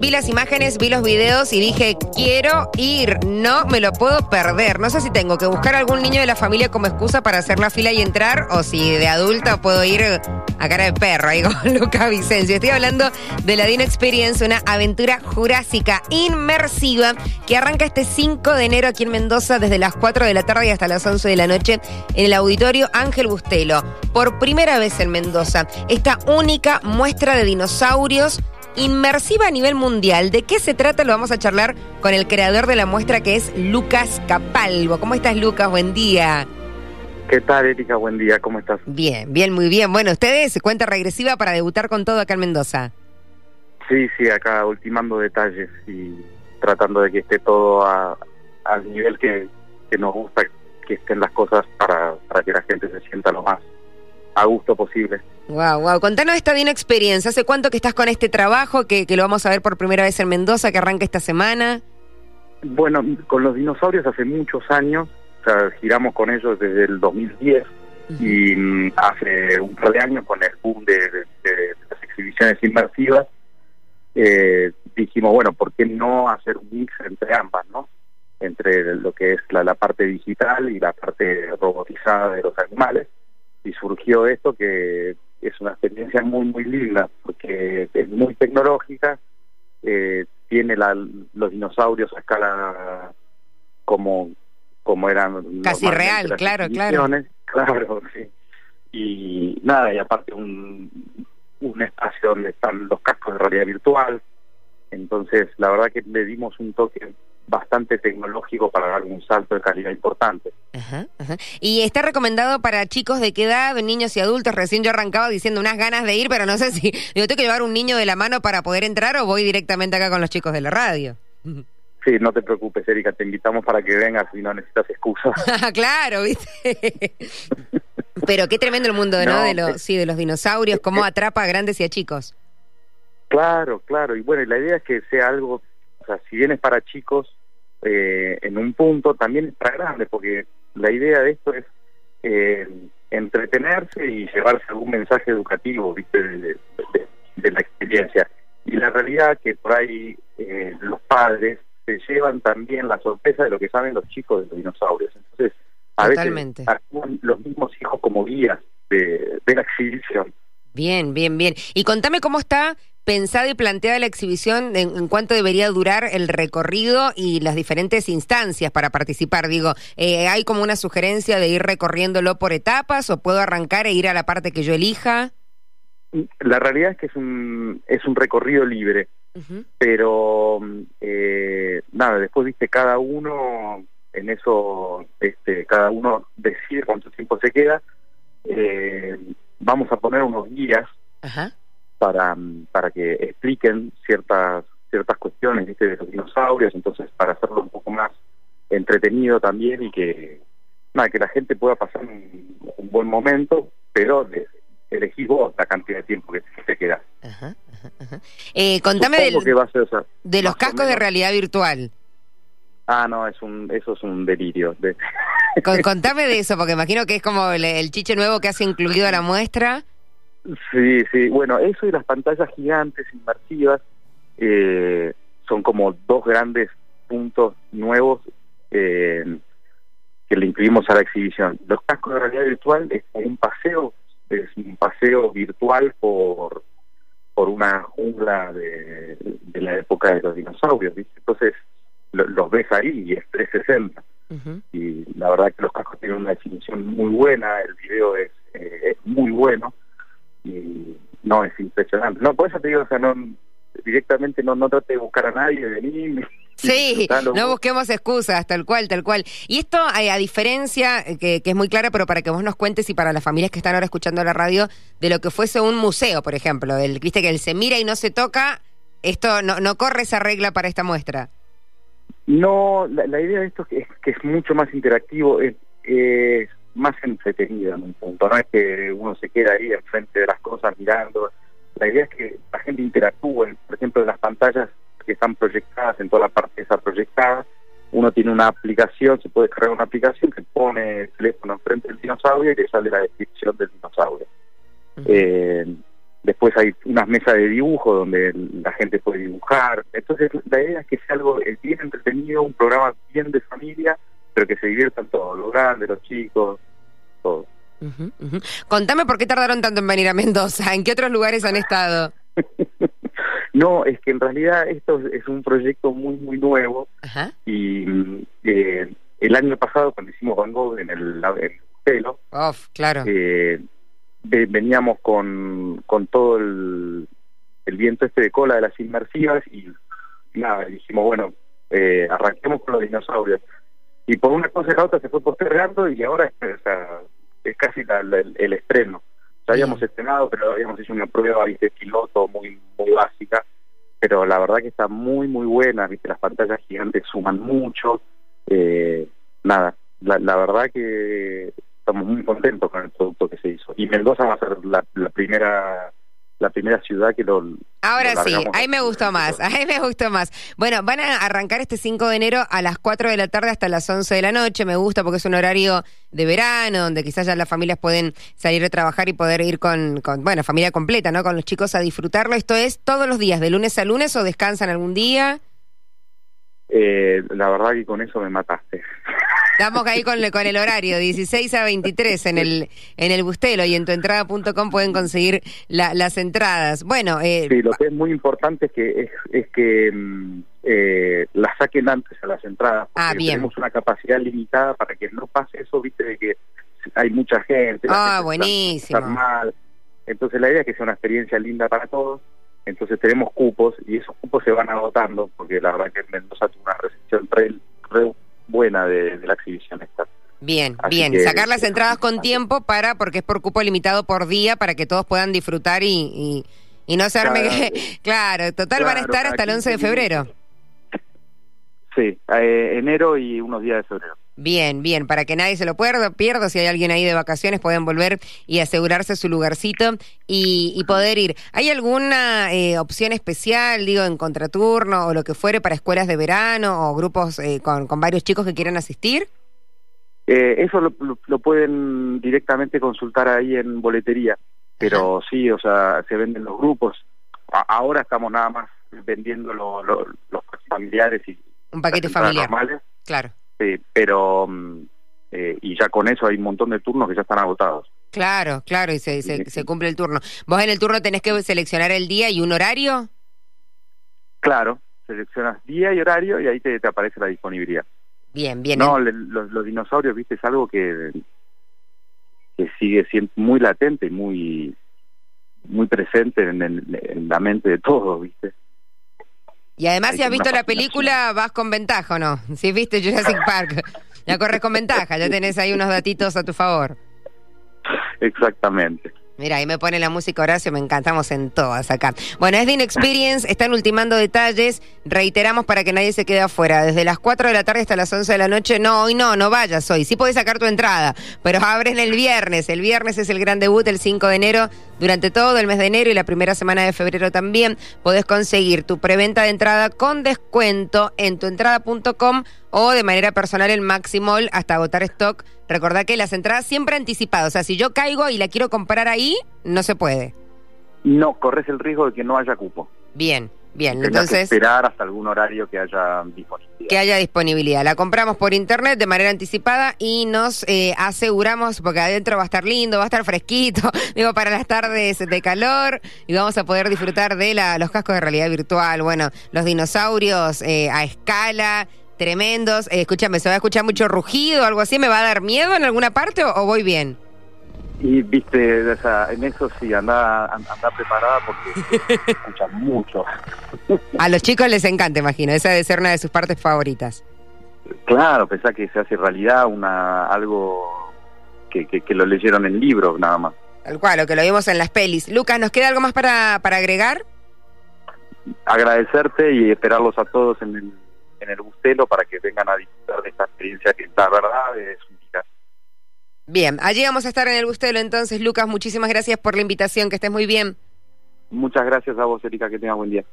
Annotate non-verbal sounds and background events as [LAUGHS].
Vi las imágenes, vi los videos y dije, quiero ir, no me lo puedo perder. No sé si tengo que buscar algún niño de la familia como excusa para hacer la fila y entrar, o si de adulta puedo ir a cara de perro ahí [LAUGHS] con Luca Vicencio. Estoy hablando de la Dino Experience, una aventura jurásica inmersiva que arranca este 5 de enero aquí en Mendoza desde las 4 de la tarde y hasta las 11 de la noche en el auditorio Ángel Bustelo. Por primera vez en Mendoza, esta única muestra de dinosaurios inmersiva a nivel mundial. ¿De qué se trata? Lo vamos a charlar con el creador de la muestra que es Lucas Capalvo. ¿Cómo estás, Lucas? Buen día. ¿Qué tal, Erika? Buen día, ¿cómo estás? Bien, bien, muy bien. Bueno, ustedes, cuenta regresiva para debutar con todo acá en Mendoza. Sí, sí, acá ultimando detalles y tratando de que esté todo al nivel que, nos gusta que estén las cosas para, para que la gente se sienta lo más a gusto posible. Wow, wow. Contanos esta bien experiencia. ¿Hace cuánto que estás con este trabajo, que, que lo vamos a ver por primera vez en Mendoza, que arranca esta semana? Bueno, con los dinosaurios hace muchos años, o sea, giramos con ellos desde el 2010 y mm, hace un par de años con el boom de, las exhibiciones inmersivas, eh, dijimos, bueno, ¿por qué no hacer un mix entre ambas, no? Entre lo que es la parte digital y la parte robotizada de los animales y surgió esto que es una experiencia muy muy linda porque es muy tecnológica eh, tiene la, los dinosaurios a escala como como eran casi real claro claro. claro sí. Y nada y aparte un un espacio donde están los cascos de realidad virtual. Entonces la verdad que le dimos un toque bastante tecnológico para dar un salto de calidad importante. Y está recomendado para chicos de qué edad, niños y adultos. Recién yo arrancaba diciendo unas ganas de ir, pero no sé si [LAUGHS] digo, tengo que llevar un niño de la mano para poder entrar o voy directamente acá con los chicos de la radio. [LAUGHS] Sí, no te preocupes, Erika, te invitamos para que vengas y no necesitas excusa. [LAUGHS] claro, ¿viste? pero qué tremendo el mundo, ¿no? de los, sí, de los dinosaurios, cómo atrapa a grandes y a chicos. Claro, claro, y bueno, la idea es que sea algo, o sea, si bien es para chicos, eh, en un punto también está grande, porque la idea de esto es eh, entretenerse y llevarse algún mensaje educativo ¿viste? De, la experiencia. Y la realidad que por ahí eh, los padres se llevan también la sorpresa de lo que saben los chicos de los dinosaurios. Entonces, a veces actúan los mismos hijos como guías de, de la exhibición. Bien, bien, bien. Y contame cómo está pensada y planteada la exhibición en, cuánto debería durar el recorrido y las diferentes instancias para participar. Digo, eh, ¿hay como una sugerencia de ir recorriéndolo por etapas o puedo arrancar e ir a la parte que yo elija? La realidad es que es un, es un recorrido libre, pero eh, nada, después viste cada uno en eso, este, cada uno decide cuánto tiempo se queda. Eh, vamos a poner unos guías Ajá para, para que expliquen ciertas ciertas cuestiones de los dinosaurios, entonces para hacerlo un poco más entretenido también y que nada, que la gente pueda pasar un, buen momento, pero elegís vos la cantidad de tiempo que te queda. Eh, contame de los cascos de realidad virtual. Ah, no, es un, eso es un delirio. contame de eso, porque imagino que es como el, el chiche nuevo que has incluido a la muestra. Sí, sí. Bueno, eso y las pantallas gigantes, inmersivas, eh, son como dos grandes puntos nuevos eh, que le incluimos a la exhibición. Los cascos de realidad virtual es un paseo, es un paseo virtual por por una jungla de, la época de los dinosaurios, Entonces los ves ahí y es 360. Y la verdad que los cascos tienen una definición muy buena, el video es, eh, es muy bueno y no, es impresionante. No, por eso te digo, o sea, no, directamente no, no trate de buscar a nadie, venir. [LAUGHS] Sí, no busquemos excusas, tal cual, tal cual. Y esto, eh, a, diferencia, eh, que, que, es muy clara, pero para que vos nos cuentes y para las familias que están ahora escuchando la radio, de lo que fuese un museo, por ejemplo, el, viste que él se mira y no se toca, esto no, no corre esa regla para esta muestra. No, la, idea de esto es que es, mucho más interactivo, es, es más entretenida en un punto. No es que uno se queda ahí enfrente de las cosas mirando. La idea es que la gente interactúe. Por ejemplo, en las pantallas que están proyectadas, en toda la parte esa proyectada, uno tiene una aplicación, se puede descargar una aplicación que pone el teléfono enfrente del dinosaurio y le sale la descripción del dinosaurio. eh, después hay unas mesas de dibujo donde la gente puede dibujar. Entonces la idea es que sea algo eh, bien entretenido, un programa bien de familia, pero que se diviertan todos, los grandes, los chicos, todos. Contame por qué tardaron tanto en venir a Mendoza, ¿en qué otros lugares han estado? [LAUGHS] no, es que en realidad esto es un proyecto muy, muy nuevo y eh, el año pasado cuando hicimos Van Gogh en el, pelo, claro. Eh, veníamos con, con todo el, el, viento este de cola de las inmersivas y nada, dijimos, bueno, eh, arranquemos con los dinosaurios. Y por una cosa y la otra se fue postergando y ahora es casi el, estreno. Ya habíamos estrenado, pero habíamos hecho una prueba, viste, piloto muy, muy básica, pero la verdad que está muy, muy buena, viste, las pantallas gigantes suman mucho, eh, nada, la, la verdad que estamos muy contentos con el producto que se hizo. Y Mendoza va a ser la, primera la primera ciudad que lo... Ahora sí, ahí me gustó más, [LAUGHS] ahí me gustó más. Bueno, van a arrancar este 5 de enero a las 4 de la tarde hasta las 11 de la noche, me gusta porque es un horario de verano, donde quizás ya las familias pueden salir de trabajar y poder ir con, con, bueno, familia completa, ¿no? Con los chicos a disfrutarlo. ¿Esto es todos los días, de lunes a lunes o descansan algún día? Eh, la verdad que con eso me mataste. [LAUGHS] Estamos ahí con, con el horario, 16 a 23 en el, en el Bustelo y en tuentrada.com pueden conseguir las entradas. Bueno, eh, sí, lo que es muy importante es que, es, que mm, eh, las saquen antes a las entradas. Ah, bien. Tenemos una capacidad limitada para que no pase eso, viste, de que hay mucha gente. Ah, buenísimo. mal. Entonces la idea es que sea una experiencia linda para todos. Entonces tenemos cupos y esos cupos se van agotando porque la verdad que Mendoza tuvo una recepción re, re buena de, la exhibición esta. Bien, bien. Sacar las entradas con tiempo para, porque es por cupo limitado por día, para que todos puedan disfrutar y, y, no se arme [LAUGHS] Claro, total van a estar hasta el 11 de febrero. Sí, eh, enero y unos días de febrero. Bien, bien, para que nadie se lo pierda, pierda, si hay alguien ahí de vacaciones pueden volver y asegurarse su lugarcito y, poder ir. ¿Hay alguna eh, opción especial, digo, en contraturno o lo que fuere para escuelas de verano o grupos eh, con, varios chicos que quieran asistir? Eh, eso lo, pueden directamente consultar ahí en boletería, pero sí, o sea, se venden los grupos. ahora estamos nada más vendiendo los familiares y... Un paquete familiar. Claro pero mm, eh, y ya con eso hay un montón de turnos que ya están agotados. Claro, claro, y se, se, cumple el turno. ¿Vos en el turno tenés que seleccionar el día y un horario? Claro, seleccionas día y horario y ahí te, aparece la disponibilidad. Bien, bien. No, los, dinosaurios, viste, es algo que, que sigue siendo muy latente y muy, muy presente en, en la mente de todos, viste. Y además, si has visto la película, vas con ventaja, ¿o no? Si viste Jurassic [LAUGHS] Park, ya corres con ventaja, ya tenés ahí unos datitos a tu favor. Exactamente. Mira, ahí me pone la música Horacio, me encantamos en todas acá. Bueno, es Dean Experience, están ultimando detalles, reiteramos para que nadie se quede afuera. Desde las 4 de la tarde hasta las 11 de la noche, no, hoy no, no vayas hoy. Sí podés sacar tu entrada, pero abren el viernes. El viernes es el gran debut, el 5 de enero. Durante todo el mes de enero y la primera semana de febrero también podés conseguir tu preventa de entrada con descuento en tuentrada.com o de manera personal en Maximol hasta agotar stock Recordá que las entradas siempre anticipadas. O sea, si yo caigo y la quiero comprar ahí, no se puede. No, corres el riesgo de que no haya cupo. Bien, bien. Entonces. esperar hasta algún horario que haya disponibilidad. Que haya disponibilidad. La compramos por internet de manera anticipada y nos eh, aseguramos, porque adentro va a estar lindo, va a estar fresquito, [LAUGHS] digo, para las tardes de calor y vamos a poder disfrutar de la, los cascos de realidad virtual, bueno, los dinosaurios eh, a escala tremendos. Eh, escúchame, ¿se va a escuchar mucho rugido o algo así? ¿Me va a dar miedo en alguna parte o, voy bien? Y viste, en eso sí, anda, anda preparada porque [LAUGHS] se escucha mucho. A los chicos les encanta, imagino. Esa debe ser una de sus partes favoritas. Claro, pensá que se hace realidad una algo que, que, lo leyeron en libros nada más. Tal cual, lo que lo vimos en las pelis. Lucas, ¿nos queda algo más para, para agregar? Agradecerte y esperarlos a todos en el en el Bustelo para que vengan a disfrutar de esta experiencia que la verdad es única. Bien, allí vamos a estar en el Bustelo entonces, Lucas, muchísimas gracias por la invitación, que estés muy bien. Muchas gracias a vos, Erika, que tengas buen día.